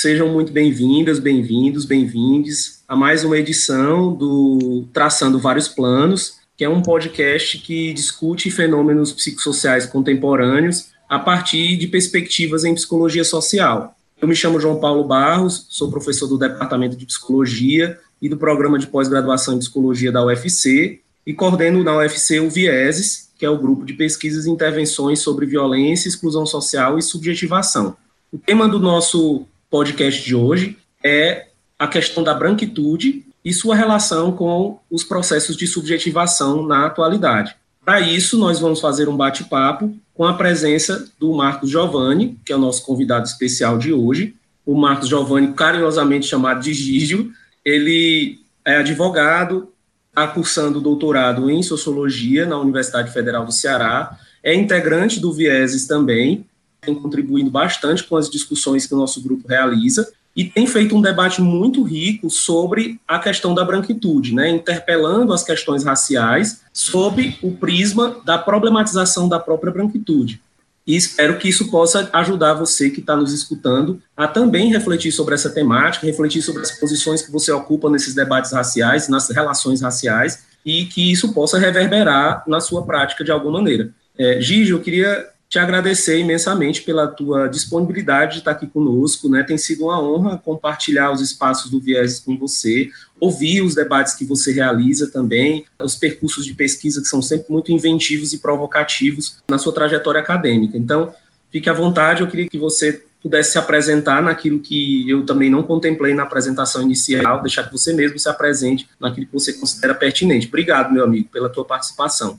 sejam muito bem-vindas, bem-vindos, bem-vindes a mais uma edição do Traçando Vários Planos, que é um podcast que discute fenômenos psicossociais contemporâneos a partir de perspectivas em psicologia social. Eu me chamo João Paulo Barros, sou professor do Departamento de Psicologia e do Programa de Pós-Graduação em Psicologia da UFC e coordeno na UFC o Vieses, que é o grupo de pesquisas e intervenções sobre violência, exclusão social e subjetivação. O tema do nosso podcast de hoje é a questão da branquitude e sua relação com os processos de subjetivação na atualidade. Para isso, nós vamos fazer um bate-papo com a presença do Marcos Giovanni, que é o nosso convidado especial de hoje. O Marcos Giovanni, carinhosamente chamado de Gígio, ele é advogado, está cursando doutorado em Sociologia na Universidade Federal do Ceará, é integrante do Vieses também, tem contribuído bastante com as discussões que o nosso grupo realiza e tem feito um debate muito rico sobre a questão da branquitude, né, interpelando as questões raciais sob o prisma da problematização da própria branquitude. E espero que isso possa ajudar você que está nos escutando a também refletir sobre essa temática, refletir sobre as posições que você ocupa nesses debates raciais, nas relações raciais, e que isso possa reverberar na sua prática de alguma maneira. É, Gigi, eu queria te agradecer imensamente pela tua disponibilidade de estar aqui conosco, né? Tem sido uma honra compartilhar os espaços do Viés com você, ouvir os debates que você realiza também, os percursos de pesquisa que são sempre muito inventivos e provocativos na sua trajetória acadêmica. Então, fique à vontade, eu queria que você pudesse se apresentar naquilo que eu também não contemplei na apresentação inicial, deixar que você mesmo se apresente naquilo que você considera pertinente. Obrigado, meu amigo, pela tua participação.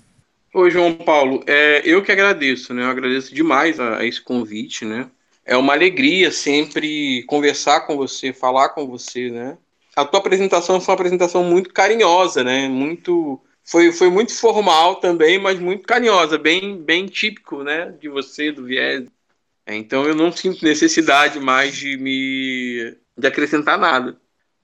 Oi, João Paulo. É, eu que agradeço, né? Eu agradeço demais a, a, esse convite, né? É uma alegria sempre conversar com você, falar com você, né? A tua apresentação foi uma apresentação muito carinhosa, né? Muito foi, foi muito formal também, mas muito carinhosa, bem bem típico, né? De você, do viés. É, então eu não sinto necessidade mais de me de acrescentar nada.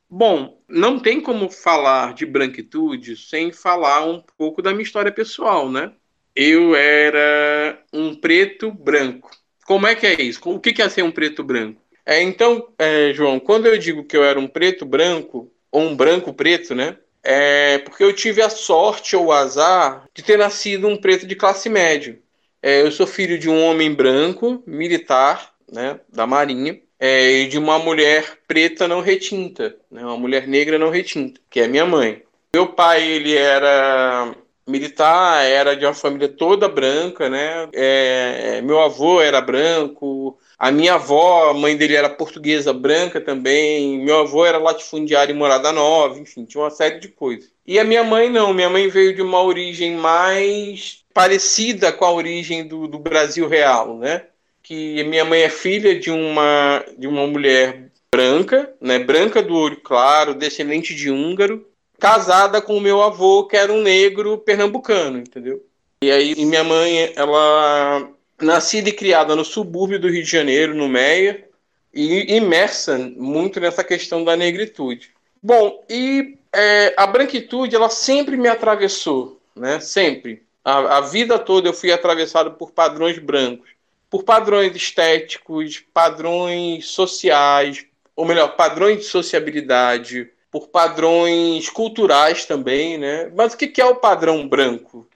Bom, não tem como falar de branquitude sem falar um pouco da minha história pessoal, né? Eu era um preto branco. Como é que é isso? O que é ser um preto branco? É, então, é, João, quando eu digo que eu era um preto branco, ou um branco preto, né? É porque eu tive a sorte ou o azar de ter nascido um preto de classe média. É, eu sou filho de um homem branco, militar, né, da Marinha, é, de uma mulher preta não retinta, né, uma mulher negra não retinta, que é minha mãe. Meu pai ele era militar, era de uma família toda branca, né? É, meu avô era branco, a minha avó, a mãe dele era portuguesa branca também, meu avô era latifundiário em Morada Nova, enfim, tinha uma série de coisas. E a minha mãe não, minha mãe veio de uma origem mais parecida com a origem do, do Brasil real, né? Que minha mãe é filha de uma, de uma mulher branca, né, branca do olho claro, descendente de húngaro, casada com o meu avô, que era um negro pernambucano, entendeu? E aí e minha mãe, ela nascida e criada no subúrbio do Rio de Janeiro, no Meia, e imersa muito nessa questão da negritude. Bom, e é, a branquitude, ela sempre me atravessou, né? Sempre. A, a vida toda eu fui atravessado por padrões brancos por padrões estéticos, padrões sociais, ou melhor, padrões de sociabilidade, por padrões culturais também, né? Mas o que é o padrão branco?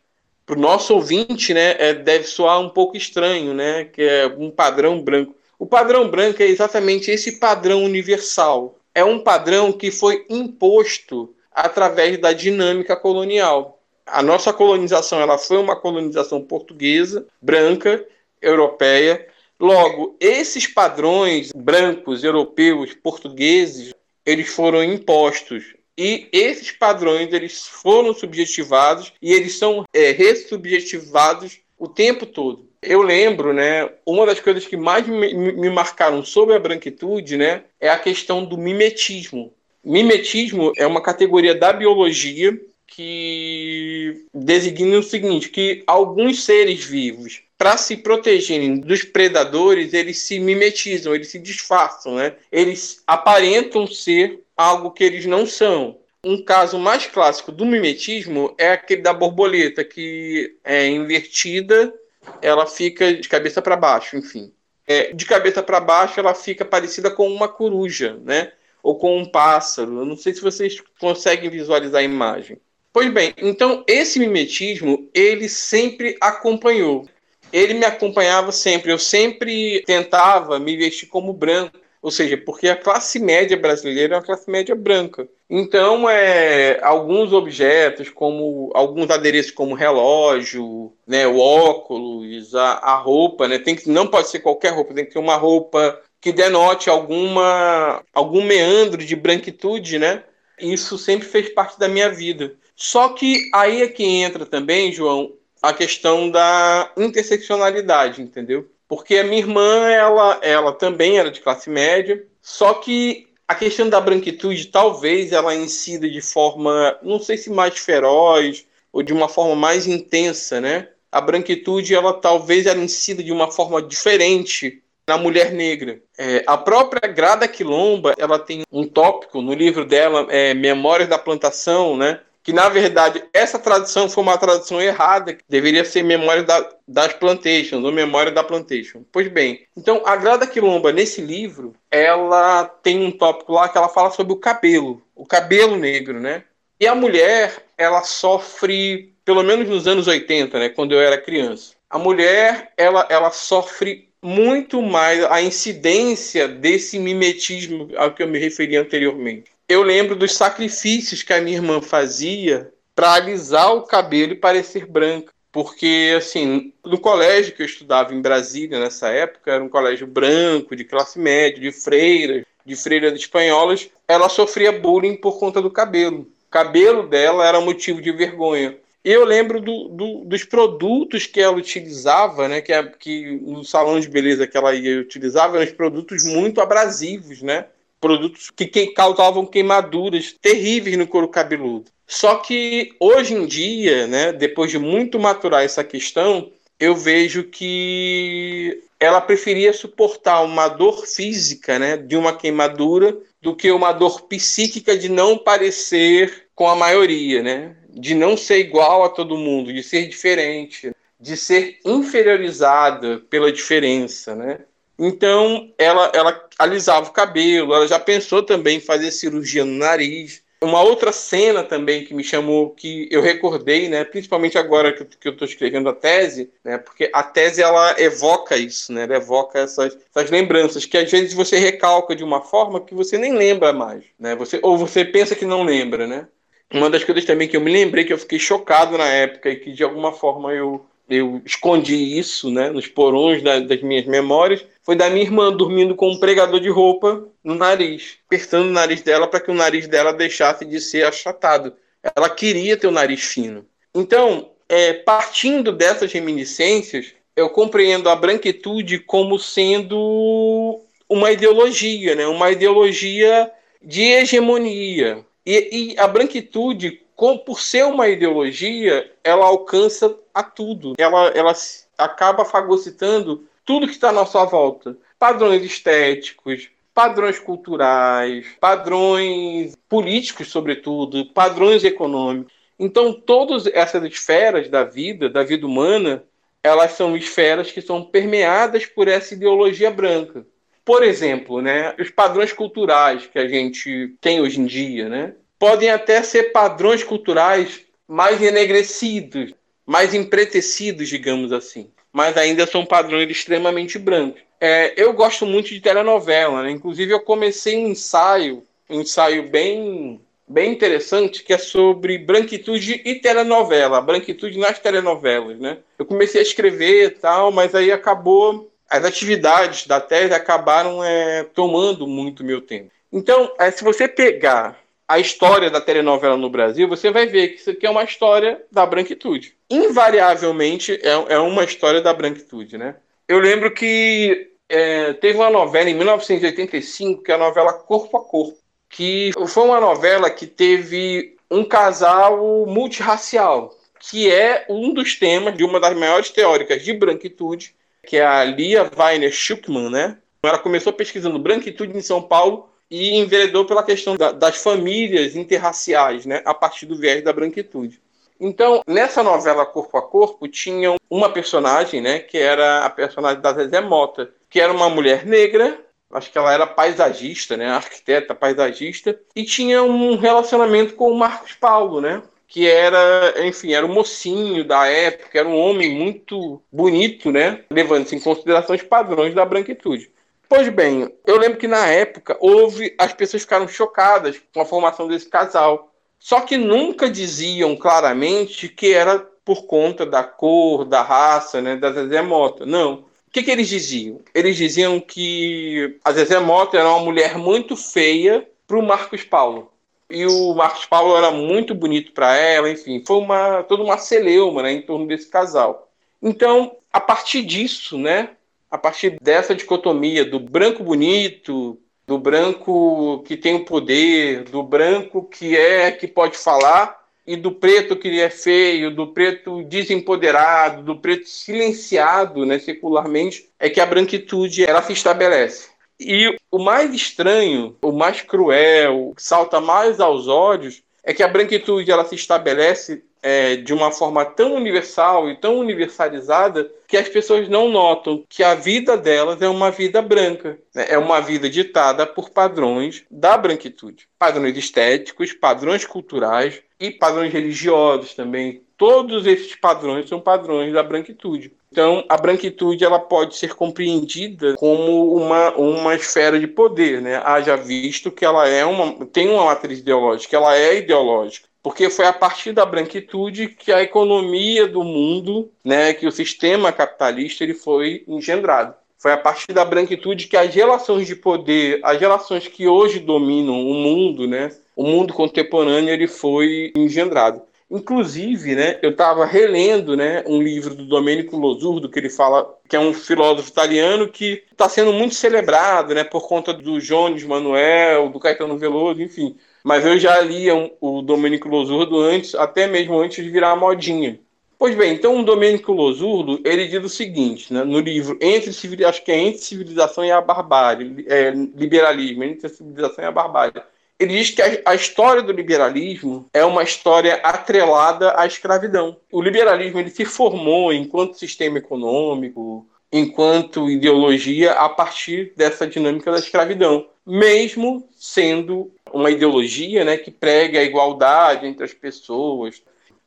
Para o nosso ouvinte, né, é, deve soar um pouco estranho, né? Que é um padrão branco. O padrão branco é exatamente esse padrão universal. É um padrão que foi imposto através da dinâmica colonial. A nossa colonização ela foi uma colonização portuguesa, branca, europeia. Logo, esses padrões brancos, europeus, portugueses, eles foram impostos e esses padrões eles foram subjetivados e eles são é, ressubjetivados o tempo todo. Eu lembro, né, uma das coisas que mais me, me marcaram sobre a branquitude, né, é a questão do mimetismo. Mimetismo é uma categoria da biologia que designa o seguinte, que alguns seres vivos para se protegerem dos predadores, eles se mimetizam, eles se disfarçam, né? Eles aparentam ser algo que eles não são. Um caso mais clássico do mimetismo é aquele da borboleta, que é invertida, ela fica de cabeça para baixo, enfim. é, de cabeça para baixo, ela fica parecida com uma coruja, né? Ou com um pássaro. Eu não sei se vocês conseguem visualizar a imagem. Pois bem, então esse mimetismo ele sempre acompanhou. Ele me acompanhava sempre. Eu sempre tentava me vestir como branco ou seja, porque a classe média brasileira é uma classe média branca. Então, é, alguns objetos, como alguns adereços como relógio, né, o óculos, a, a roupa, né, tem que, não pode ser qualquer roupa, tem que ter uma roupa que denote alguma, algum meandro de branquitude, né? Isso sempre fez parte da minha vida. Só que aí é que entra também, João, a questão da interseccionalidade, entendeu? Porque a minha irmã, ela, ela também era de classe média, só que a questão da branquitude talvez ela incida de forma, não sei se mais feroz ou de uma forma mais intensa, né? A branquitude, ela talvez ela incida de uma forma diferente na mulher negra. É, a própria Grada Quilomba, ela tem um tópico no livro dela, é, Memórias da Plantação, né? Que na verdade essa tradução foi uma tradução errada, que deveria ser memória da, das plantations, ou memória da plantation. Pois bem, então a Grada Quilomba, nesse livro, ela tem um tópico lá que ela fala sobre o cabelo, o cabelo negro, né? E a mulher, ela sofre, pelo menos nos anos 80, né, quando eu era criança, a mulher, ela, ela sofre muito mais a incidência desse mimetismo ao que eu me referi anteriormente eu lembro dos sacrifícios que a minha irmã fazia para alisar o cabelo e parecer branca. Porque, assim, no colégio que eu estudava em Brasília nessa época, era um colégio branco, de classe média, de freiras, de freiras espanholas, ela sofria bullying por conta do cabelo. O cabelo dela era motivo de vergonha. Eu lembro do, do, dos produtos que ela utilizava, né? Que, que no salão de beleza que ela ia utilizava, eram produtos muito abrasivos, né? Produtos que, que causavam queimaduras terríveis no couro cabeludo. Só que hoje em dia, né, depois de muito maturar essa questão, eu vejo que ela preferia suportar uma dor física, né, de uma queimadura, do que uma dor psíquica de não parecer com a maioria, né, de não ser igual a todo mundo, de ser diferente, de ser inferiorizada pela diferença, né. Então, ela, ela alisava o cabelo, ela já pensou também em fazer cirurgia no nariz. Uma outra cena também que me chamou, que eu recordei, né, principalmente agora que, eu estou escrevendo a tese, né, porque a tese ela evoca isso, né, ela evoca essas, essas lembranças, que às vezes você recalca de uma forma que você nem lembra mais, né, você, ou você pensa que não lembra, né. Uma das coisas também que eu me lembrei, que eu fiquei chocado na época e que de alguma forma eu eu escondi isso né, nos porões da, das minhas memórias, foi da minha irmã dormindo com um pregador de roupa no nariz, apertando o nariz dela para que o nariz dela deixasse de ser achatado. Ela queria ter o nariz fino. Então, é, partindo dessas reminiscências, eu compreendo a branquitude como sendo uma ideologia, né? uma ideologia de hegemonia. E, e a branquitude, com, por ser uma ideologia, ela alcança a tudo. Ela, ela acaba fagocitando tudo que está à nossa volta. Padrões estéticos, padrões culturais, padrões políticos, sobretudo, padrões econômicos. Então, todas essas esferas da vida, da vida humana, elas são esferas que são permeadas por essa ideologia branca. Por exemplo, né, os padrões culturais que a gente tem hoje em dia, né, podem até ser padrões culturais mais enegrecidos, mais empretecidos, digamos assim. Mas ainda são padrões extremamente brancos. É, eu gosto muito de telenovela, né? Inclusive, eu comecei um ensaio, um ensaio bem, bem interessante, que é sobre branquitude e telenovela, branquitude nas telenovelas, né? Eu comecei a escrever e tal, mas aí acabou. As atividades da tese acabaram é, tomando muito meu tempo. Então, é, se você pegar a história da telenovela no Brasil, você vai ver que isso aqui é uma história da branquitude. Invariavelmente é, é uma história da branquitude, né? Eu lembro que é, teve uma novela em 1985, que é a novela Corpo a Corpo, que foi uma novela que teve um casal multirracial, que é um dos temas de uma das maiores teóricas de branquitude, que é a Lia Weiner Schuckman, né? Ela começou pesquisando branquitude em São Paulo e enveredou pela questão da, das famílias interraciais, né, a partir do viés da branquitude. Então, nessa novela Corpo a Corpo, tinha uma personagem, né, que era a personagem da Zezé Mota, que era uma mulher negra, acho que ela era paisagista, né, arquiteta paisagista, e tinha um relacionamento com o Marcos Paulo, né, que era, enfim, era um mocinho da época, era um homem muito bonito, né, levando-se em consideração os padrões da branquitude. Pois bem, eu lembro que na época houve, as pessoas ficaram chocadas com a formação desse casal. Só que nunca diziam claramente que era por conta da cor, da raça, né, da Zezé Mota. Não. O que, que eles diziam? Eles diziam que a Zezé Mota era uma mulher muito feia para o Marcos Paulo. E o Marcos Paulo era muito bonito para ela, enfim, foi uma toda uma celeuma né, em torno desse casal. Então, a partir disso, né, a partir dessa dicotomia do branco bonito, do branco que tem o poder, do branco que é que pode falar e do preto que é feio, do preto desempoderado, do preto silenciado, né, secularmente, é que a branquitude ela se estabelece. E o mais estranho, o mais cruel, que salta mais aos olhos, é que a branquitude ela se estabelece é, de uma forma tão universal e tão universalizada que as pessoas não notam que a vida delas é uma vida branca, né? é uma vida ditada por padrões da branquitude, padrões estéticos, padrões culturais e padrões religiosos também. Todos esses padrões são padrões da branquitude. Então, a branquitude ela pode ser compreendida como uma, uma esfera de poder, né? Haja visto que ela é uma, tem uma matriz ideológica, ela é ideológica porque foi a partir da branquitude que a economia do mundo, né, que o sistema capitalista ele foi engendrado. Foi a partir da branquitude que as relações de poder, as relações que hoje dominam o mundo, né, o mundo contemporâneo, ele foi engendrado. Inclusive, né, eu estava relendo né, um livro do Domenico Losurdo, que ele fala que é um filósofo italiano que está sendo muito celebrado né, por conta do Jones Manuel, do Caetano Veloso, enfim. Mas eu já lia o Domênico Losurdo antes, até mesmo antes de virar modinha. Pois bem, então o Domênico Losurdo, ele diz o seguinte, né, no livro Entre acho que é Entre Civilização e a Barbárie, é, Liberalismo, Entre a Civilização e a Barbárie. Ele diz que a, a, história do liberalismo é uma história atrelada à escravidão. O liberalismo ele se formou enquanto sistema econômico, enquanto ideologia, a partir dessa dinâmica da escravidão, mesmo sendo uma ideologia né, que prega a igualdade entre as pessoas.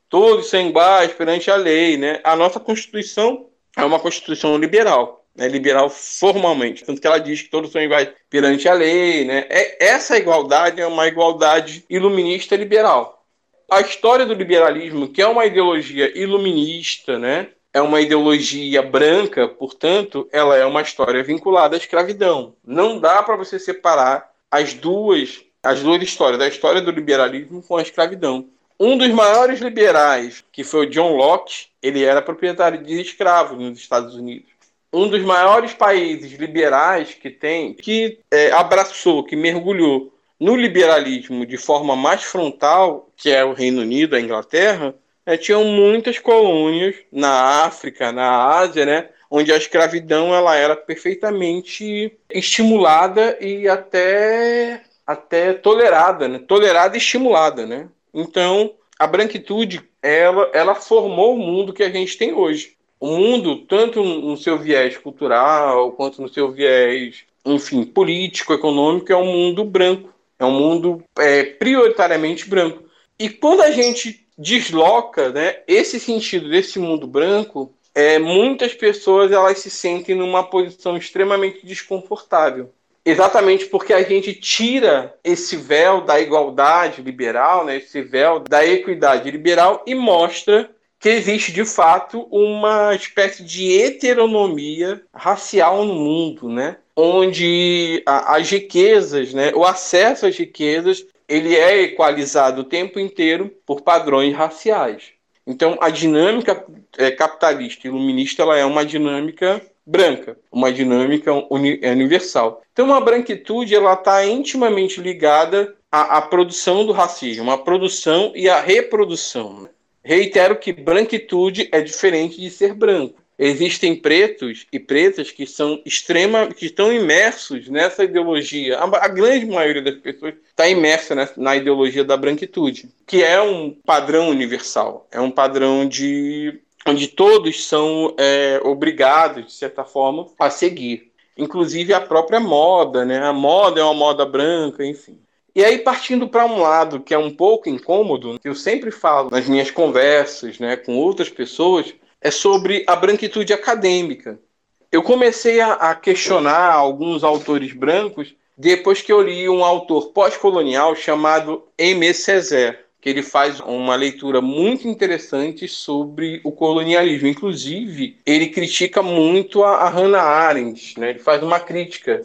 Todos são iguais perante a lei. Né? A nossa Constituição é uma Constituição liberal, né? liberal formalmente. Tanto que ela diz que todos são iguais perante a lei. Né? É, essa igualdade é uma igualdade iluminista liberal. A história do liberalismo, que é uma ideologia iluminista, né? é uma ideologia branca, portanto, ela é uma história vinculada à escravidão. Não dá para você separar as duas as duas histórias, da história do liberalismo com a escravidão. Um dos maiores liberais, que foi o John Locke, ele era proprietário de escravos nos Estados Unidos. Um dos maiores países liberais que tem, que é, abraçou, que mergulhou no liberalismo de forma mais frontal, que é o Reino Unido, a Inglaterra, é, tinham muitas colônias na África, na Ásia, né, onde a escravidão ela era perfeitamente estimulada e até até tolerada, né? tolerada e estimulada. Né? Então, a branquitude ela, ela formou o mundo que a gente tem hoje. O mundo, tanto no seu viés cultural, quanto no seu viés, enfim, político, econômico, é um mundo branco. É um mundo é, prioritariamente branco. E quando a gente desloca né, esse sentido desse mundo branco, é, muitas pessoas elas se sentem numa posição extremamente desconfortável exatamente porque a gente tira esse véu da igualdade liberal, né, esse véu da equidade liberal e mostra que existe de fato uma espécie de heteronomia racial no mundo, né? onde a, as riquezas, né, o acesso às riquezas, ele é equalizado o tempo inteiro por padrões raciais. Então, a dinâmica é, capitalista iluminista ela é uma dinâmica branca, uma dinâmica uni é universal. Então, a branquitude ela está intimamente ligada à, à, produção do racismo, à produção e à reprodução. Reitero que branquitude é diferente de ser branco. existem pretos e pretas que são extrema, que estão imersos nessa ideologia. A, a grande maioria das pessoas está imersa nessa, na ideologia da branquitude, que é um padrão universal, é um padrão de onde todos são é, obrigados, de certa forma, a seguir. Inclusive a própria moda, né? A moda é uma moda branca, enfim. E aí, partindo para um lado que é um pouco incômodo, que eu sempre falo nas minhas conversas né, com outras pessoas, é sobre a branquitude acadêmica. Eu comecei a, a questionar alguns autores brancos depois que eu li um autor pós-colonial chamado Aimé Césaire, que ele faz uma leitura muito interessante sobre o colonialismo. Inclusive, ele critica muito a, a Hannah Arendt, né? ele faz uma crítica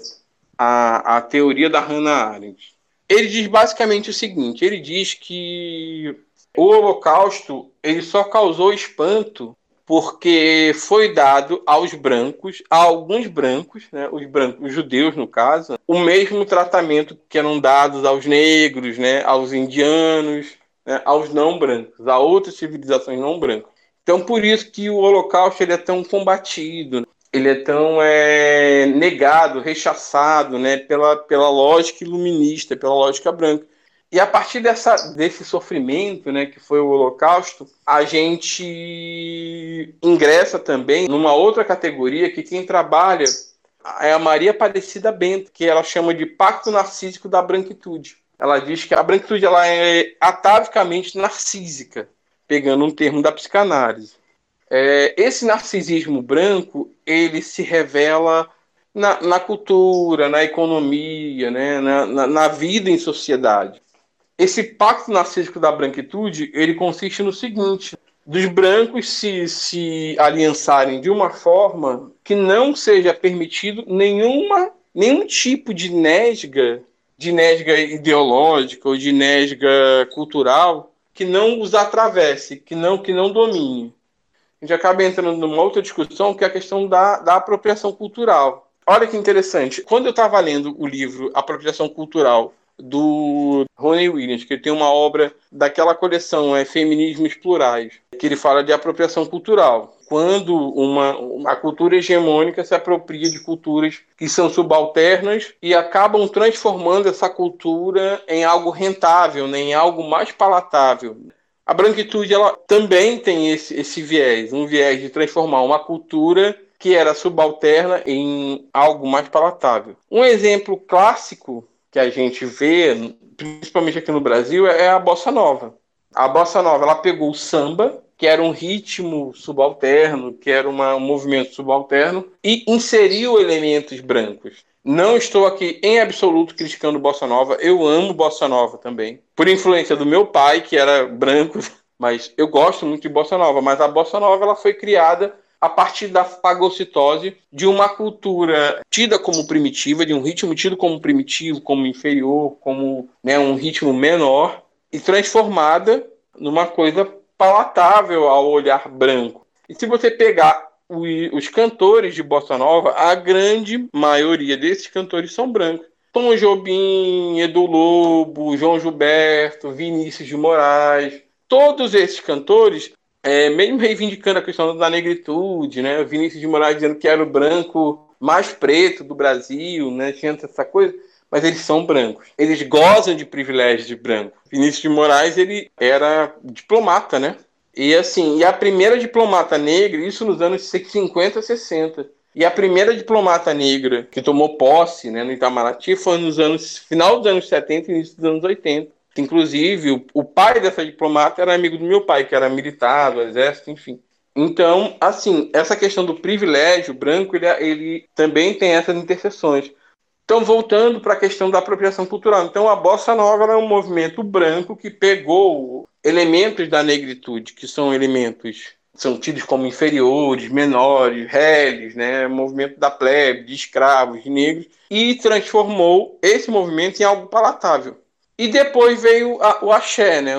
à, à teoria da Hannah Arendt. Ele diz basicamente o seguinte: ele diz que o Holocausto ele só causou espanto porque foi dado aos brancos, a alguns brancos, né, os brancos, os judeus no caso, o mesmo tratamento que eram dados aos negros, né, aos indianos, né, aos não brancos, a outras civilizações não brancas. Então, por isso que o Holocausto ele é tão combatido, ele é tão é, negado, rechaçado, né, pela, pela lógica iluminista, pela lógica branca. E a partir dessa, desse sofrimento, né, que foi o Holocausto, a gente ingressa também numa outra categoria que quem trabalha é a Maria Aparecida Bento, que ela chama de Pacto Narcísico da Branquitude. Ela diz que a branquitude ela é atavicamente narcísica, pegando um termo da psicanálise. É, esse narcisismo branco ele se revela na, na cultura, na economia, né, na, na, na vida em sociedade. Esse pacto narcísico da branquitude, ele consiste no seguinte, dos brancos se, se aliançarem de uma forma que não seja permitido nenhuma, nenhum tipo de nesga, de nesga ideológica ou de nesga cultural que não os atravesse, que não, que não domine. A gente acaba entrando numa outra discussão que é a questão da, da apropriação cultural. Olha que interessante. Quando eu estava lendo o livro Apropriação Cultural do Rony Williams, que tem uma obra daquela coleção, é Feminismos Plurais, que ele fala de apropriação cultural. Quando uma, uma cultura hegemônica se apropria de culturas que são subalternas e acabam transformando essa cultura em algo rentável, né, em algo mais palatável. A branquitude ela também tem esse, esse viés, um viés de transformar uma cultura que era subalterna em algo mais palatável. Um exemplo clássico que a gente vê, principalmente aqui no Brasil, é a bossa nova. A bossa nova, ela pegou o samba, que era um ritmo subalterno, que era uma, um movimento subalterno, e inseriu elementos brancos. Não estou aqui em absoluto criticando bossa nova, eu amo bossa nova também, por influência do meu pai, que era branco, mas eu gosto muito de bossa nova, mas a bossa nova ela foi criada a partir da fagocitose de uma cultura tida como primitiva, de um ritmo tido como primitivo, como inferior, como né, um ritmo menor, e transformada numa coisa palatável ao olhar branco. E se você pegar os cantores de bossa nova, a grande maioria desses cantores são brancos. Tom Jobim, Edu Lobo, João Gilberto, Vinícius de Moraes, todos esses cantores é, mesmo reivindicando a questão da negritude, né? Vinícius de Moraes dizendo que era o branco mais preto do Brasil, né? Tinha essa coisa, mas eles são brancos. Eles gozam de privilégios de branco. Vinícius de Moraes, ele era diplomata, né? E assim, e a primeira diplomata negra, isso nos anos 50, 60. E a primeira diplomata negra que tomou posse né, no Itamaraty foi nos anos final dos anos 70 e início dos anos 80. Inclusive, o, o pai dessa diplomata era amigo do meu pai, que era militar do exército, enfim. Então, assim, essa questão do privilégio branco, ele, ele também tem essas interseções. Então, voltando para a questão da apropriação cultural. Então, a Bossa Nova é um movimento branco que pegou elementos da negritude, que são elementos são tidos como inferiores, menores, réis, né, movimento da plebe, de escravos, de negros, e transformou esse movimento em algo palatável. E depois veio a, o axé, né?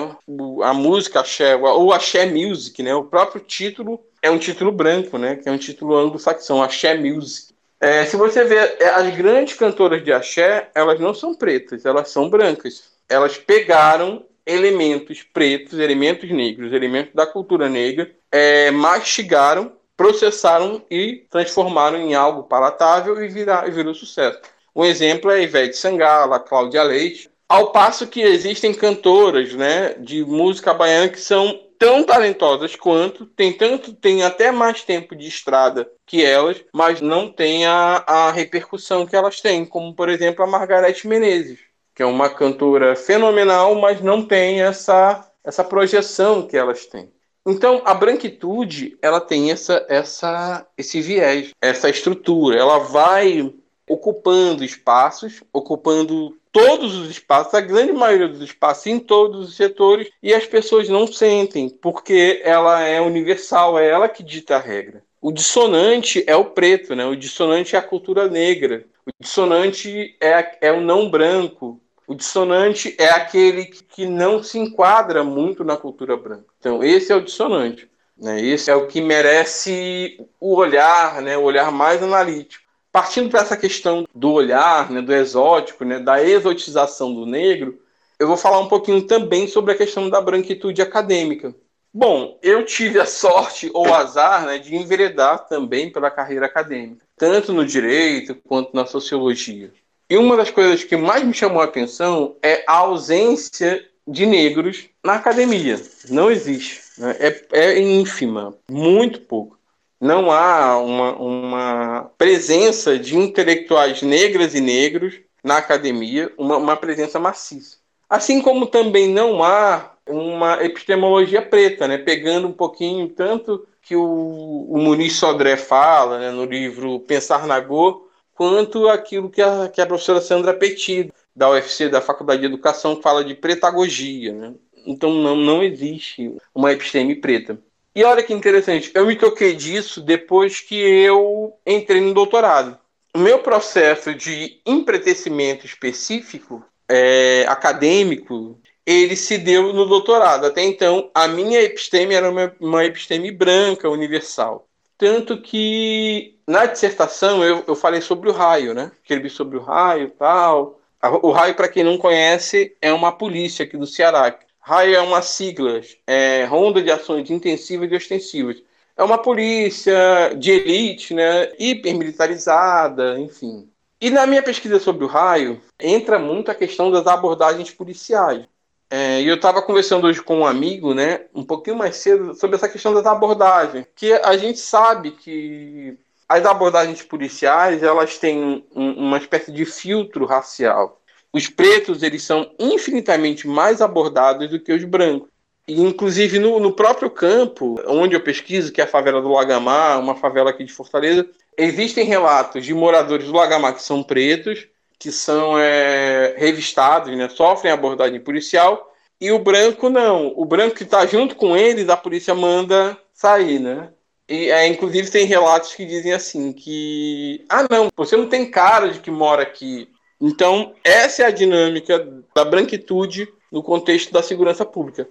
A música axé, ou axé music, né? O próprio título é um título branco, né? Que é um título anglo-saxão, axé music. É, se você ver, é, as grandes cantoras de axé, elas não são pretas, elas são brancas. Elas pegaram elementos pretos, elementos negros, elementos da cultura negra, é, mastigaram processaram e transformaram em algo palatável e, virou sucesso. Um exemplo é Ivete Sangala, Cláudia Leite, ao passo que existem cantoras né, de música baiana que são tão talentosas quanto, tem tanto, tem até mais tempo de estrada que elas, mas não tem a, a repercussão que elas têm, como por exemplo a Margareth Menezes, que é uma cantora fenomenal, mas não tem essa, essa projeção que elas têm. Então, a branquitude, ela tem essa, essa, esse viés, essa estrutura. Ela vai ocupando espaços, ocupando todos os espaços, a grande maioria dos espaços, em todos os setores, e as pessoas não sentem, porque ela é universal, é ela que dita a regra. O dissonante é o preto, né? o dissonante é a cultura negra, o dissonante é, é o não branco, o dissonante é aquele que não se enquadra muito na cultura branca. Então, esse é o dissonante. Né? Esse é o que merece o olhar, né? o olhar mais analítico partindo para essa questão do olhar, né, do exótico, né, da exotização do negro, eu vou falar um pouquinho também sobre a questão da branquitude acadêmica. Bom, eu tive a sorte ou azar né, de enveredar também pela carreira acadêmica, tanto no direito quanto na sociologia. E uma das coisas que mais me chamou a atenção é a ausência de negros na academia. Não existe. Né? É, é ínfima, muito pouco não há uma, uma presença de intelectuais negras e negros na academia, uma, uma presença maciça. Assim como também não há uma epistemologia preta, né? pegando um pouquinho tanto que o, o Muniz Sodré fala né, no livro Pensar na Go, quanto aquilo que a, que a professora Sandra Petit, da UFC, da Faculdade de Educação, fala de pretagogia. Né? Então não, não existe uma episteme preta. E olha que interessante, eu me toquei disso depois que eu entrei no doutorado. O meu processo de empretecimento específico, é, acadêmico, ele se deu no doutorado. Até então, a minha episteme era uma, uma episteme branca, universal. Tanto que na dissertação eu, eu falei sobre o raio, né? Escrevi sobre o raio e tal. O raio, para quem não conhece, é uma polícia aqui do Ceará, RAIO é uma sigla, é Ronda de Ações Intensivas e Ostensivas. É uma polícia de elite, né, hipermilitarizada, enfim. E na minha pesquisa sobre o raio, entra muito a questão das abordagens policiais. É, e eu estava conversando hoje com um amigo, né, um pouquinho mais cedo, sobre essa questão das abordagens. Que a gente sabe que as abordagens policiais, elas têm um, uma espécie de filtro racial os pretos eles são infinitamente mais abordados do que os brancos. E, inclusive no, no, próprio campo, onde eu pesquiso, que é a favela do Lagamar, uma favela aqui de Fortaleza, existem relatos de moradores do Lagamar que são pretos, que são é, revistados, né, sofrem abordagem policial, e o branco não. O branco que está junto com eles, a polícia manda sair, né? E, é, inclusive tem relatos que dizem assim que ah não, você não tem cara de que mora aqui. Então, essa é a dinâmica da branquitude no contexto da segurança pública.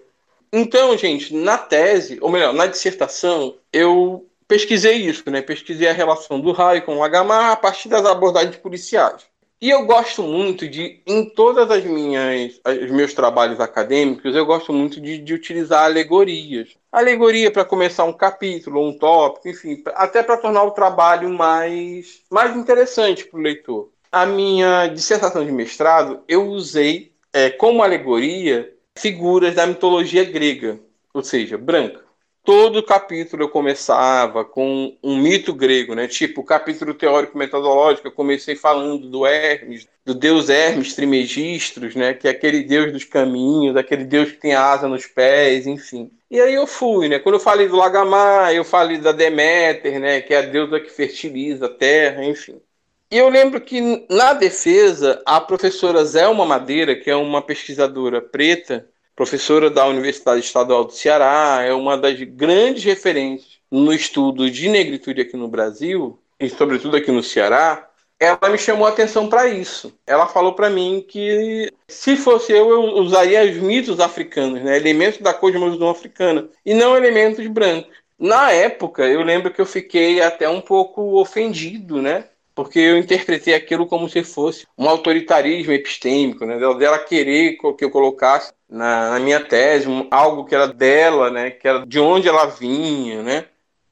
Então, gente, na tese, ou melhor, na dissertação, eu pesquisei isso, né? Pesquisei a relação do raio com o Lagamar a partir das abordagens policiais. E eu gosto muito de, em todas as minhas, os meus trabalhos acadêmicos, eu gosto muito de, de utilizar alegorias. Alegoria para começar um capítulo, um tópico, enfim, até para tornar o trabalho mais, mais interessante para o leitor a minha dissertação de mestrado, eu usei é, como alegoria figuras da mitologia grega, ou seja, branca. Todo capítulo eu começava com um mito grego, né? Tipo, o capítulo teórico metodológico, eu comecei falando do Hermes, do deus Hermes Trimegistros, né? Que é aquele deus dos caminhos, aquele deus que tem asa nos pés, enfim. E aí eu fui, né? Quando eu falei do Lagamar, eu falei da Deméter, né? Que é a deusa que fertiliza a terra, enfim. E eu lembro que na defesa, a professora Zelma Madeira, que é uma pesquisadora preta, professora da Universidade Estadual do Ceará, é uma das grandes referências no estudo de negritude aqui no Brasil, e sobretudo aqui no Ceará, ela me chamou a atenção para isso. Ela falou para mim que se fosse eu, eu usaria os mitos africanos, né, elementos da cosmovisão africana, e não elementos brancos. Na época, eu lembro que eu fiquei até um pouco ofendido, né? Porque eu interpretei aquilo como se fosse um autoritarismo epistêmico, né? dela querer que eu colocasse na, na minha tese algo que era dela, né? que era de onde ela vinha, né?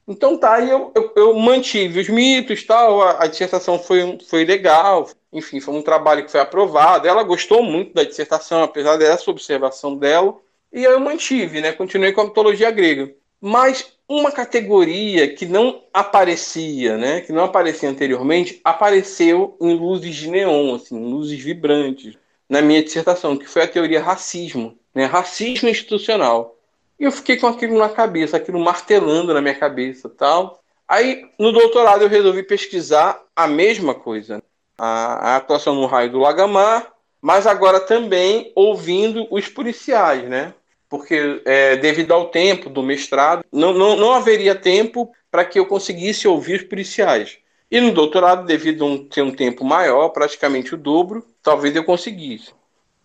Então tá, eu, eu, eu mantive os mitos tal, a, a, dissertação foi, foi legal, enfim, foi um trabalho que foi aprovado. Ela gostou muito da dissertação, apesar dessa observação dela, e eu mantive, né? Continuei com a mitologia grega. Mas uma categoria que não aparecia, né? Que não aparecia anteriormente, apareceu em luzes de neon, assim, luzes vibrantes, na minha dissertação, que foi a teoria racismo, né? Racismo institucional. E eu fiquei com aquilo na cabeça, aquilo martelando na minha cabeça tal. Aí, no doutorado, eu resolvi pesquisar a mesma coisa. A, a atuação no raio do Lagamar, mas agora também ouvindo os policiais, né? Porque é, devido ao tempo do mestrado, não, não, não haveria tempo para que eu conseguisse ouvir os policiais. E no doutorado, devido a um, ter um tempo maior, praticamente o dobro, talvez eu conseguisse.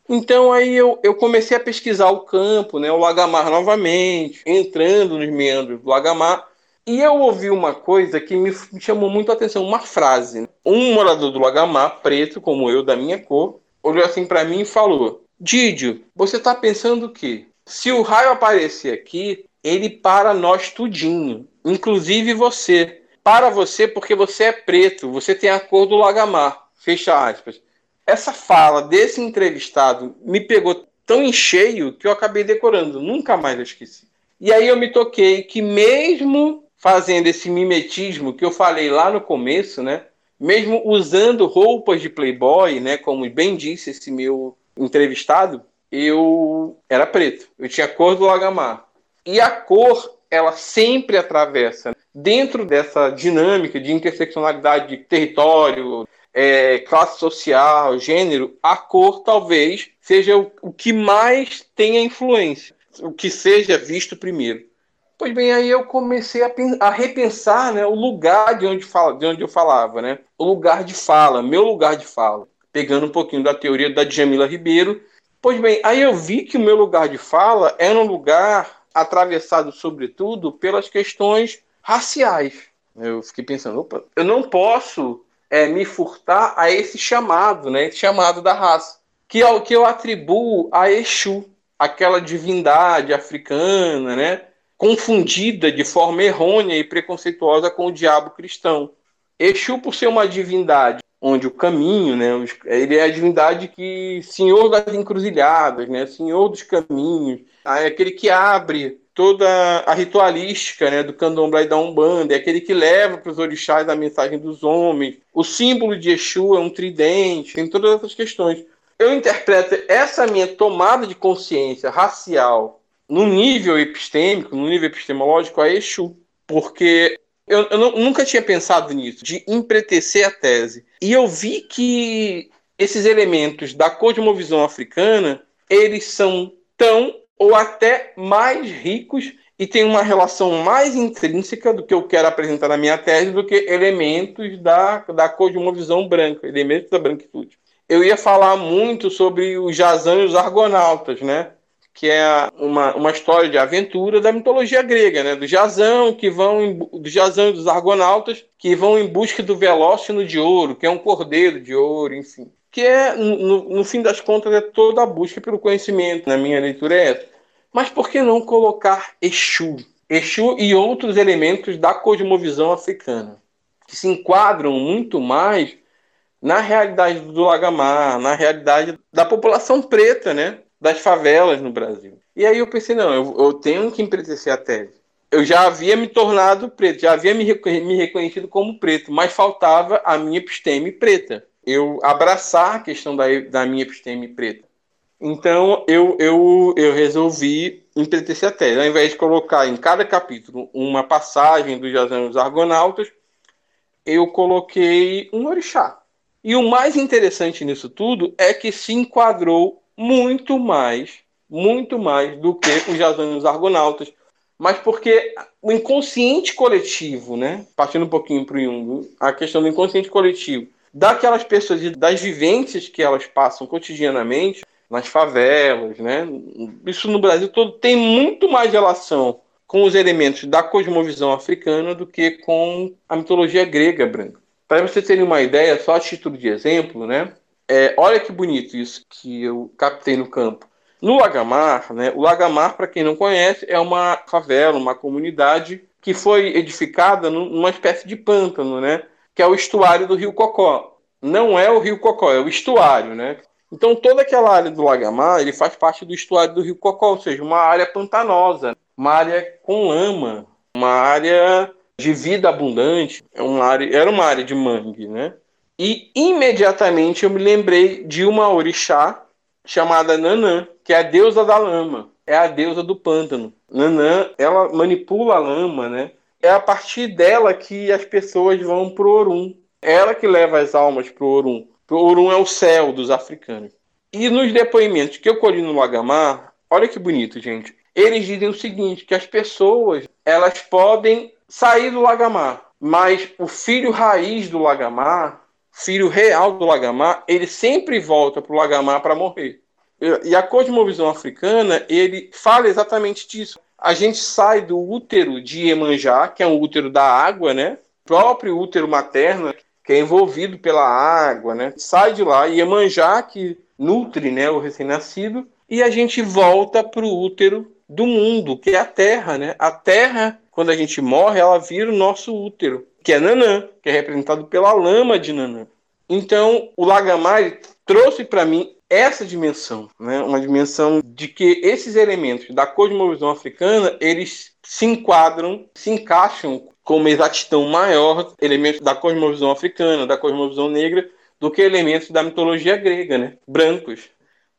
Então aí eu, eu comecei a pesquisar o campo, né, o Lagamar novamente, entrando nos meandros do Lagamar, e eu ouvi uma coisa que me, chamou muito a atenção, uma frase. Né? Um morador do Lagamar, preto como eu, da minha cor, olhou assim para mim e falou: Didio, você está pensando o quê? Se o raio aparecer aqui, ele para nós tudinho, inclusive você. Para você porque você é preto, você tem a cor do Lagamar. Fecha aspas essa fala desse entrevistado me pegou tão em cheio que eu acabei decorando, nunca mais eu esqueci. E aí eu me toquei que mesmo fazendo esse mimetismo que eu falei lá no começo, né? Mesmo usando roupas de playboy, né, como bem disse esse meu entrevistado, eu era preto. Eu tinha a cor do Lagamar. E a cor, ela sempre atravessa dentro dessa dinâmica de interseccionalidade de território, é, classe social, gênero, a cor talvez seja o, o que mais tenha influência, o que seja visto primeiro. Pois bem, aí eu comecei a, a, repensar né, o lugar de onde, fala, de onde eu falava, né? o lugar de fala, meu lugar de fala, pegando um pouquinho da teoria da Djamila Ribeiro. Pois bem, aí eu vi que o meu lugar de fala era um lugar atravessado, sobretudo, pelas questões raciais. Eu fiquei pensando, opa, eu não posso é, me furtar a esse chamado, né? Esse chamado da raça. Que é o que eu atribuo a Exu, aquela divindade africana, né? Confundida de forma errônea e preconceituosa com o diabo cristão. Exu, por ser uma divindade onde o caminho, né, ele é a divindade que senhor das encruzilhadas, né, senhor dos caminhos, é aquele que abre toda a ritualística né, do candomblé e da umbanda, é aquele que leva para os orixás a mensagem dos homens. O símbolo de Exu é um tridente, tem todas essas questões. Eu interpreto essa minha tomada de consciência racial no nível epistêmico, no nível epistemológico, a Exu. Porque eu, eu nunca tinha pensado nisso, de empretecer a tese. E eu vi que esses elementos da cosmovisão africana, eles são tão ou até mais ricos e tem uma relação mais intrínseca do que eu quero apresentar na minha tese do que elementos da, da cosmovisão branca, elementos da branquitude. Eu ia falar muito sobre os Jazan e os Argonautas, né? Que é uma, uma história de aventura da mitologia grega, né? Do Jazão, que vão em, do Jazão e dos Argonautas, que vão em busca do Velócino de ouro, que é um cordeiro de ouro, enfim que é, no, no, fim das contas, é toda a busca pelo conhecimento. Na minha leitura é essa. Mas por que não colocar Exu? Exu e outros elementos da cosmovisão africana, que se enquadram muito mais na realidade do Lagamar, na realidade da população preta, né? Das favelas no Brasil. E aí eu pensei, não, eu, eu tenho que empretecer a tese. Eu já havia me tornado preto, já havia me, me reconhecido como preto, mas faltava a minha episteme preta eu abraçar a questão da, da minha episteme preta. Então eu, eu, eu resolvi empretecer a tese. Ao invés de colocar em cada capítulo uma passagem dos dos Argonautas, eu coloquei um orixá. E o mais interessante nisso tudo é que se enquadrou muito mais, muito mais do que os dos Argonautas, mas porque o inconsciente coletivo, né? Partindo um pouquinho para o Jung, a questão do inconsciente coletivo, daquelas pessoas e das vivências que elas passam cotidianamente nas favelas, né? Isso no Brasil todo tem muito mais relação com os elementos da cosmovisão africana do que com a mitologia grega branca. Para vocês terem uma ideia, só a título de exemplo, né? É, olha que bonito isso que eu captei no campo. No Lagamar, né? O Lagamar, para quem não conhece, é uma favela, uma comunidade que foi edificada numa espécie de pântano, né? Que é o estuário do Rio Cocó. Não é o Rio Cocó, é o estuário, né? Então toda aquela área do Lagamar, ele faz parte do estuário do Rio Cocó, ou seja, uma área pantanosa, uma área com lama, uma área de vida abundante, é uma área, era uma área de mangue, né? E imediatamente eu me lembrei de uma orixá chamada Nanã, que é a deusa da lama, é a deusa do pântano. Nanã, ela manipula a lama, né? É a partir dela que as pessoas vão pro Orum. Ela que leva as almas pro Orum. O Orum é o céu dos africanos. E nos depoimentos que eu colhi no Lagamar, olha que bonito, gente. Eles dizem o seguinte, que as pessoas, elas podem sair do Lagamar, mas o filho raiz do Lagamar, filho real do Lagamar, ele sempre volta para o Lagamar para morrer. E a cosmovisão africana, ele fala exatamente disso. A gente sai do útero de Iemanjá, que é um útero da água, né? O próprio útero materno, que é envolvido pela água, né? Sai de lá, Iemanjá, que nutre né, o recém-nascido, e a gente volta para o útero do mundo, que é a Terra, né? A Terra quando a gente morre, ela vira o nosso útero, que é Nanã, que é representado pela lama de Nanã. Então, o Lagamar trouxe para mim essa dimensão, né? uma dimensão de que esses elementos da cosmovisão africana, eles se enquadram, se encaixam com uma exatidão maior elementos da cosmovisão africana, da cosmovisão negra, do que elementos da mitologia grega, né? brancos.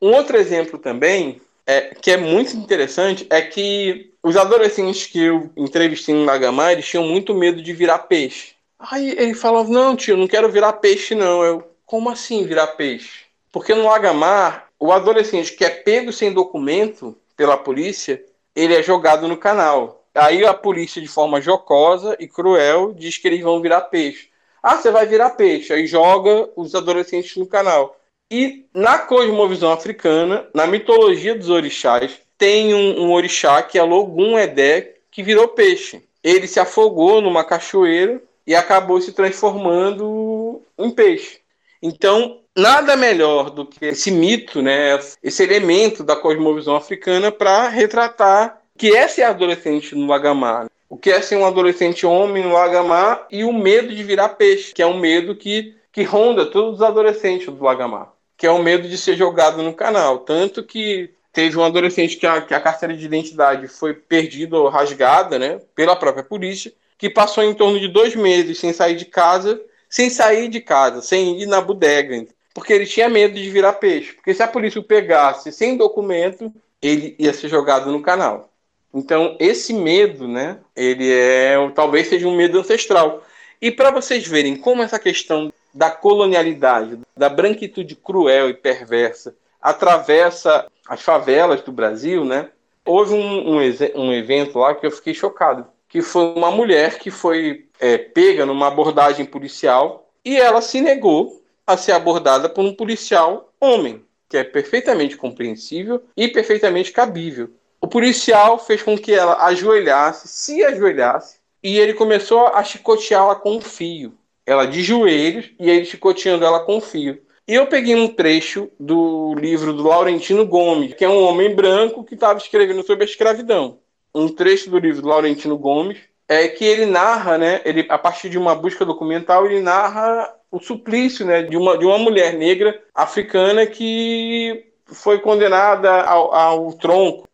Um outro exemplo também, é, que é muito interessante, é que os adolescentes que eu entrevistei em Lagamar, eles tinham muito medo de virar peixe. Aí ele falava, não, tio, não quero virar peixe, não. Eu, como assim virar peixe? Porque no Lagamar, o adolescente que é pego sem documento pela polícia, ele é jogado no canal. Aí a polícia, de forma jocosa e cruel, diz que eles vão virar peixe. Ah, você vai virar peixe. Aí joga os adolescentes no canal. E na cosmovisão africana, na mitologia dos orixás, tem um, um orixá que é Logum Edé, que virou peixe. Ele se afogou numa cachoeira e acabou se transformando em peixe. Então, nada melhor do que esse mito, né, esse elemento da cosmovisão africana para retratar que é ser adolescente no Lagamar. O que é ser um adolescente homem no Lagamar e o medo de virar peixe, que é um medo que, que ronda todos os adolescentes do Lagamar, que é o medo de ser jogado no canal. Tanto que teve um adolescente que a, que a carteira de identidade foi perdida ou rasgada, né, pela própria polícia, que passou em torno de dois meses sem sair de casa, sem sair de casa, sem ir na bodega, porque ele tinha medo de virar peixe. Porque se a polícia o pegasse sem documento, ele ia ser jogado no canal. Então, esse medo, né, ele é, talvez seja um medo ancestral. E para vocês verem como essa questão da colonialidade, da branquitude cruel e perversa, atravessa as favelas do Brasil, né? Houve um, um, um, evento lá que eu fiquei chocado, que foi uma mulher que foi é, pega numa abordagem policial e ela se negou a ser abordada por um policial homem, que é perfeitamente compreensível e perfeitamente cabível. O policial fez com que ela ajoelhasse, se ajoelhasse, e ele começou a chicoteá-la com um fio. Ela de joelhos e ele chicoteando ela com fio. E eu peguei um trecho do livro do Laurentino Gomes, que é um homem branco que estava escrevendo sobre a escravidão. Um trecho do livro do Laurentino Gomes é que ele narra, né, ele, a partir de uma busca documental, ele narra o suplício né, de, uma, de uma mulher negra africana que foi condenada ao, ao tronco.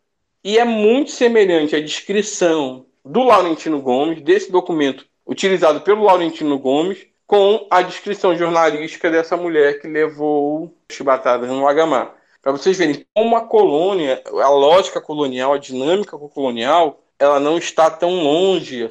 E é muito semelhante a descrição do Laurentino Gomes, desse documento utilizado pelo Laurentino Gomes, com a descrição jornalística dessa mulher que levou chibatadas no Agamar. Para vocês verem como a colônia, a lógica colonial, a dinâmica colonial, ela não está tão longe.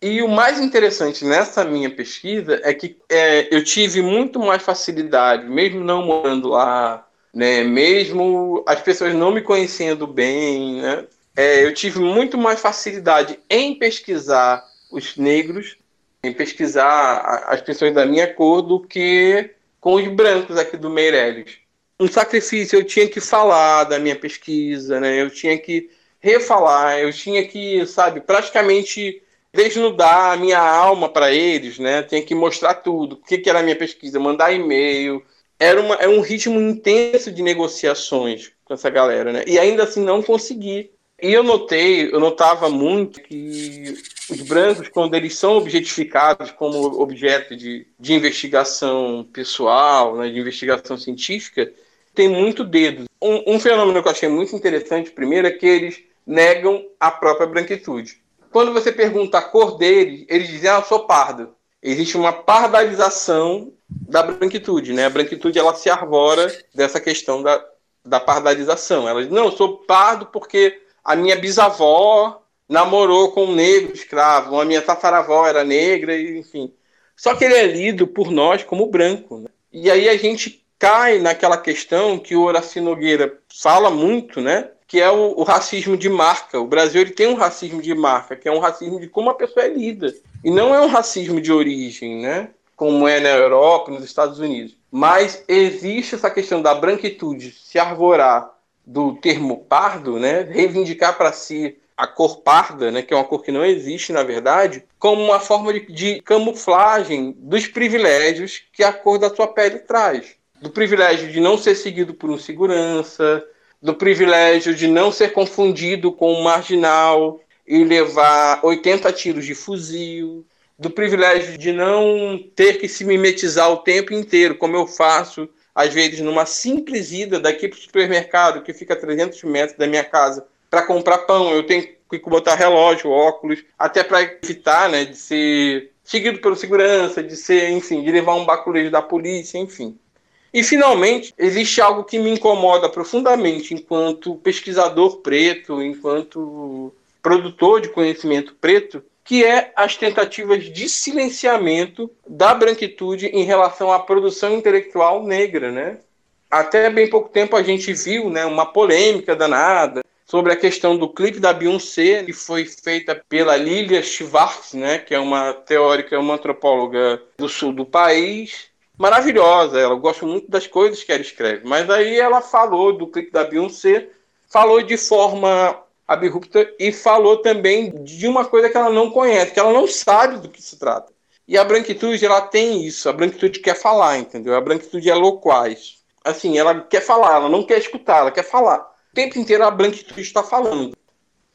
E o mais interessante nessa minha pesquisa é que é, eu tive muito mais facilidade, mesmo não morando lá, né, mesmo as pessoas não me conhecendo bem, né, é, eu tive muito mais facilidade em pesquisar os negros em pesquisar as pessoas da minha cor do que com os brancos aqui do Meirelles. Um sacrifício, eu tinha que falar da minha pesquisa, né? Eu tinha que refalar, eu tinha que, sabe, praticamente desnudar a minha alma para eles, né? Tinha que mostrar tudo, o que, que era a minha pesquisa, mandar e-mail. Era, uma, era um ritmo intenso de negociações com essa galera, né? E ainda assim não consegui. E eu notei, eu notava muito que os brancos, quando eles são objetificados como objeto de, de investigação pessoal, né, de investigação científica, tem muito dedo. Um, um fenômeno que eu achei muito interessante, primeiro, é que eles negam a própria branquitude. Quando você pergunta a cor deles, eles dizem, ah, eu sou pardo. Existe uma pardalização da branquitude, né? A branquitude, ela se arvora dessa questão da, da pardalização. Ela diz, não, eu sou pardo porque a minha bisavó namorou com um negro escravo, a minha tataravó era negra, enfim. Só que ele é lido por nós como branco. Né? E aí a gente cai naquela questão que o Horaci Nogueira fala muito, né? que é o, o, racismo de marca. O Brasil ele tem um racismo de marca, que é um racismo de como a pessoa é lida. E não é um racismo de origem, né? como é na Europa, nos Estados Unidos. Mas existe essa questão da branquitude se arvorar do termo pardo, né? reivindicar para si a cor parda, né, que é uma cor que não existe na verdade, como uma forma de, de, camuflagem dos privilégios que a cor da sua pele traz. Do privilégio de não ser seguido por um segurança, do privilégio de não ser confundido com um marginal e levar 80 tiros de fuzil, do privilégio de não ter que se mimetizar o tempo inteiro, como eu faço às vezes numa simples ida daqui para o supermercado que fica a 300 metros da minha casa para comprar pão, eu tenho que botar relógio, óculos, até para evitar, né, de ser seguido pelo segurança, de ser, enfim, de levar um baculejo da polícia, enfim. E finalmente, existe algo que me incomoda profundamente enquanto pesquisador preto, enquanto produtor de conhecimento preto, que é as tentativas de silenciamento da branquitude em relação à produção intelectual negra, né? Até bem pouco tempo a gente viu, né, uma polêmica danada sobre a questão do clipe da Beyoncé, que foi feita pela Lilia Schwartz, né, que é uma teórica, uma antropóloga do sul do país. Maravilhosa, ela gosta muito das coisas que ela escreve. Mas aí ela falou do clipe da Beyoncé, falou de forma abrupta e falou também de uma coisa que ela não conhece, que ela não sabe do que se trata. E a branquitude, ela tem isso. A branquitude quer falar, entendeu? A branquitude é loquaz. Assim, ela quer falar, ela não quer escutar, ela quer falar tempo inteiro a branquitude está falando.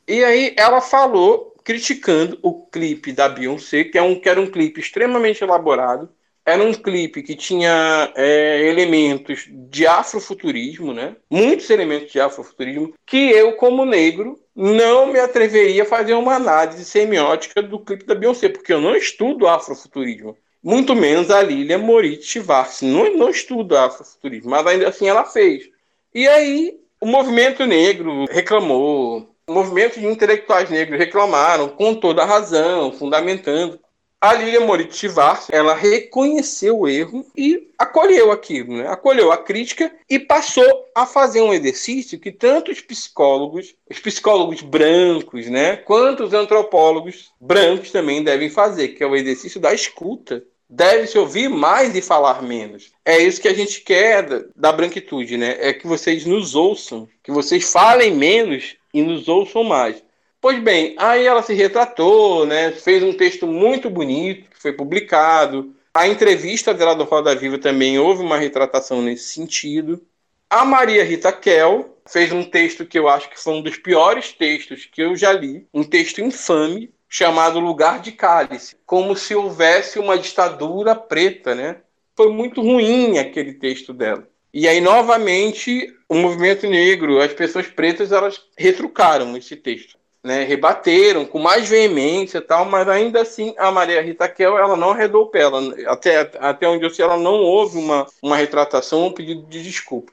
E aí ela falou, criticando o clipe da Beyoncé, que, é um, que era um clipe extremamente elaborado. Era um clipe que tinha é, elementos de afrofuturismo, né? Muitos elementos de afrofuturismo, que eu, como negro, não me atreveria a fazer uma análise semiótica do clipe da Beyoncé, porque eu não estudo afrofuturismo. Muito menos a Lilia Moritz Schwartz. Não, não estudo afrofuturismo, mas ainda assim ela fez. E aí o movimento negro reclamou, o movimento de intelectuais negros reclamaram com toda a razão, fundamentando. A Lilia Moritz Schwartz, ela reconheceu o erro e acolheu aquilo, né? acolheu a crítica e passou a fazer um exercício que tanto os psicólogos, os psicólogos brancos, né, quanto os antropólogos brancos também devem fazer, que é o exercício da escuta deve-se ouvir mais e falar menos. É isso que a gente quer da, branquitude, né? É que vocês nos ouçam, que vocês falem menos e nos ouçam mais. Pois bem, aí ela se retratou, né? Fez um texto muito bonito que foi publicado. A entrevista dela do Roda Viva também houve uma retratação nesse sentido. A Maria Rita Kell fez um texto que eu acho que foi um dos piores textos que eu já li, um texto infame, chamado Lugar de Cálice, como se houvesse uma ditadura preta, né? Foi muito ruim aquele texto dela. E aí, novamente, o movimento negro, as pessoas pretas, elas retrucaram esse texto, né? Rebateram com mais veemência tal, mas ainda assim a Maria Rita Kel, ela não arredou o pé. Ela, até, até onde eu sei, ela não houve uma, uma retratação, um pedido de desculpa.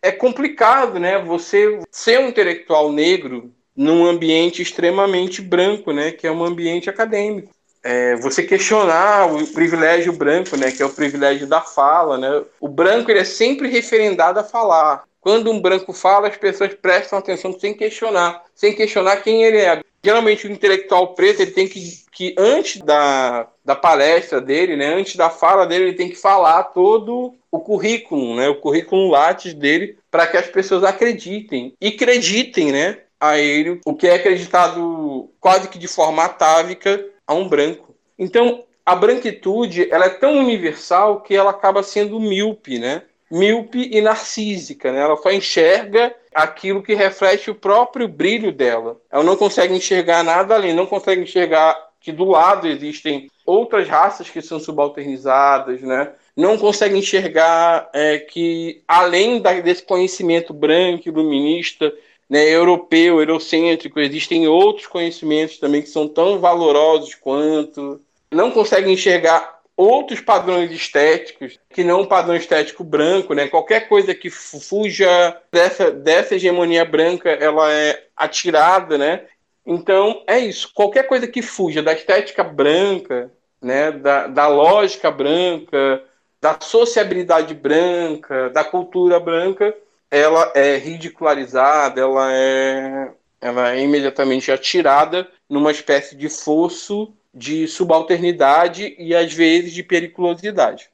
É complicado, né? Você ser um intelectual negro num ambiente extremamente branco, né, que é um ambiente acadêmico. É, você questionar o privilégio branco, né, que é o privilégio da fala, né? O branco ele é sempre referendado a falar. Quando um branco fala, as pessoas prestam atenção sem questionar, sem questionar quem ele é. Geralmente o intelectual preto ele tem que, que antes da, da palestra dele, né, antes da fala dele, ele tem que falar todo o currículo, né, o currículo lattes dele, para que as pessoas acreditem e acreditem, né, a ele o que é acreditado quase que de forma atávica a um branco. Então, a branquitude ela é tão universal que ela acaba sendo míope, né? Míope e narcísica, né? Ela só enxerga aquilo que reflete o próprio brilho dela. Ela não consegue enxergar nada além, não consegue enxergar que do lado existem outras raças que são subalternizadas, né? Não consegue enxergar é, que, além da, desse conhecimento branco, iluminista, né, europeu, eurocêntrico, existem outros conhecimentos também que são tão valorosos quanto. Não consegue enxergar outros padrões estéticos que não o padrão estético branco, né? Qualquer coisa que fuja dessa, dessa hegemonia branca, ela é atirada, né? Então, é isso. Qualquer coisa que fuja da estética branca, né, da, da lógica branca, da sociabilidade branca, da cultura branca, ela é ridicularizada, ela é, ela é imediatamente atirada numa espécie de fosso de subalternidade e às vezes de periculosidade.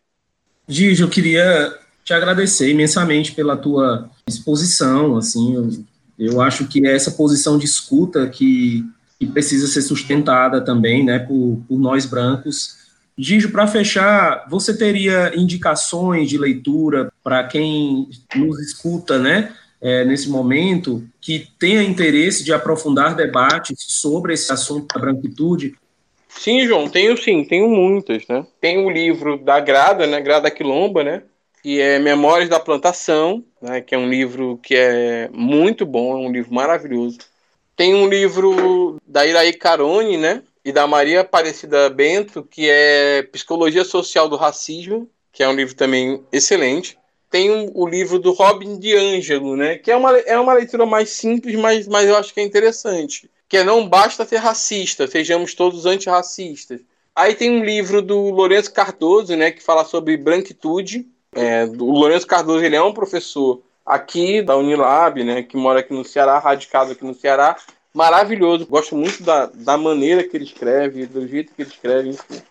Gigi, eu queria te agradecer imensamente pela tua exposição, assim, eu acho que essa posição de escuta que, que precisa ser sustentada também, né, por, por nós brancos. Gijo, para fechar, você teria indicações de leitura para quem nos escuta, né, é, nesse momento, que tenha interesse de aprofundar debates sobre esse assunto da branquitude? Sim, João, tenho sim, tenho muitas, né? Tem o livro da Grada, né, Grada Quilomba, né, que é Memórias da Plantação, né, que é um livro que é muito bom, é um livro maravilhoso. Tem um livro da Iraí Carone, né, e da Maria Aparecida Bento, que é Psicologia Social do Racismo, que é um livro também excelente. Tem um, o livro do Robin DiAngelo, né, que é uma, é uma leitura mais simples, mas, mas eu acho que é interessante, que é Não Basta Ser Racista, Sejamos Todos Antirracistas. Aí tem um livro do Lourenço Cardoso, né, que fala sobre branquitude, é, o Lourenço Cardoso ele é um professor aqui da Unilab, né, que mora aqui no Ceará, radicado aqui no Ceará, maravilhoso. Gosto muito da, da maneira que ele escreve, do jeito que ele escreve, enfim.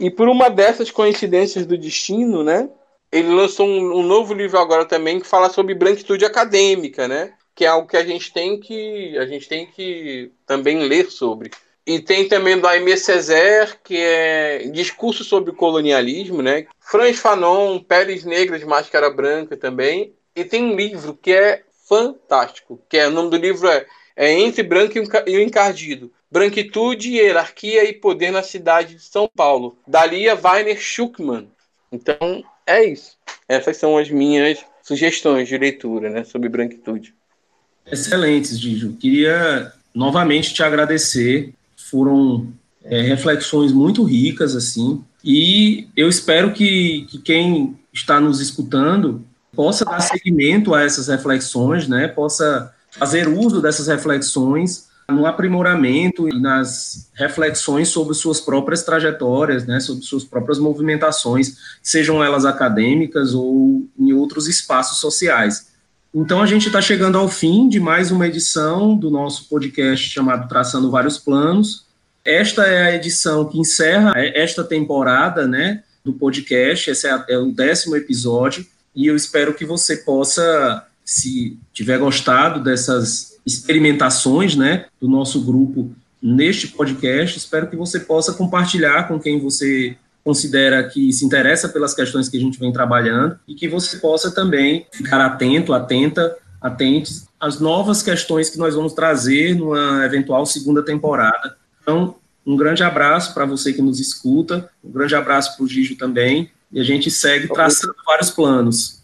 E por uma dessas coincidências do destino, né, ele lançou um, um novo livro agora também que fala sobre branquitude acadêmica, né, que é algo que a gente tem que a gente tem que também ler sobre. E tem também do Aimé Césaire, que é discurso sobre o colonialismo, né? Franz Fanon, Peles Negras, Máscara Branca também. E tem um livro que é fantástico, que é o nome do livro é, é Entre Branco e o Encardido. Branquitude, Hierarquia e Poder na Cidade de São Paulo, da Lia Weiner Schuckmann. Então, é isso. Essas são as minhas sugestões de leitura né, sobre branquitude. Excelentes, Dijo. Queria novamente te agradecer foram é, reflexões muito ricas, assim, e eu espero que, que quem está nos escutando possa dar seguimento a essas reflexões, né, possa fazer uso dessas reflexões no aprimoramento e nas reflexões sobre suas próprias trajetórias, né, sobre suas próprias movimentações, sejam elas acadêmicas ou em outros espaços sociais. Então a gente está chegando ao fim de mais uma edição do nosso podcast chamado Traçando Vários Planos. Esta é a edição que encerra esta temporada, né, do podcast. Esse é, é o décimo episódio e eu espero que você possa, se tiver gostado dessas experimentações, né, do nosso grupo neste podcast, espero que você possa compartilhar com quem você considera que se interessa pelas questões que a gente vem trabalhando e que você possa também ficar atento, atenta, atentes às novas questões que nós vamos trazer numa eventual segunda temporada. Então, um grande abraço para você que nos escuta, um grande abraço para o Gijo também, e a gente segue traçando vários planos.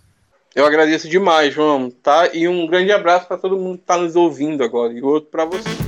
Eu agradeço demais, João, tá? E um grande abraço para todo mundo que está nos ouvindo agora, e outro para você.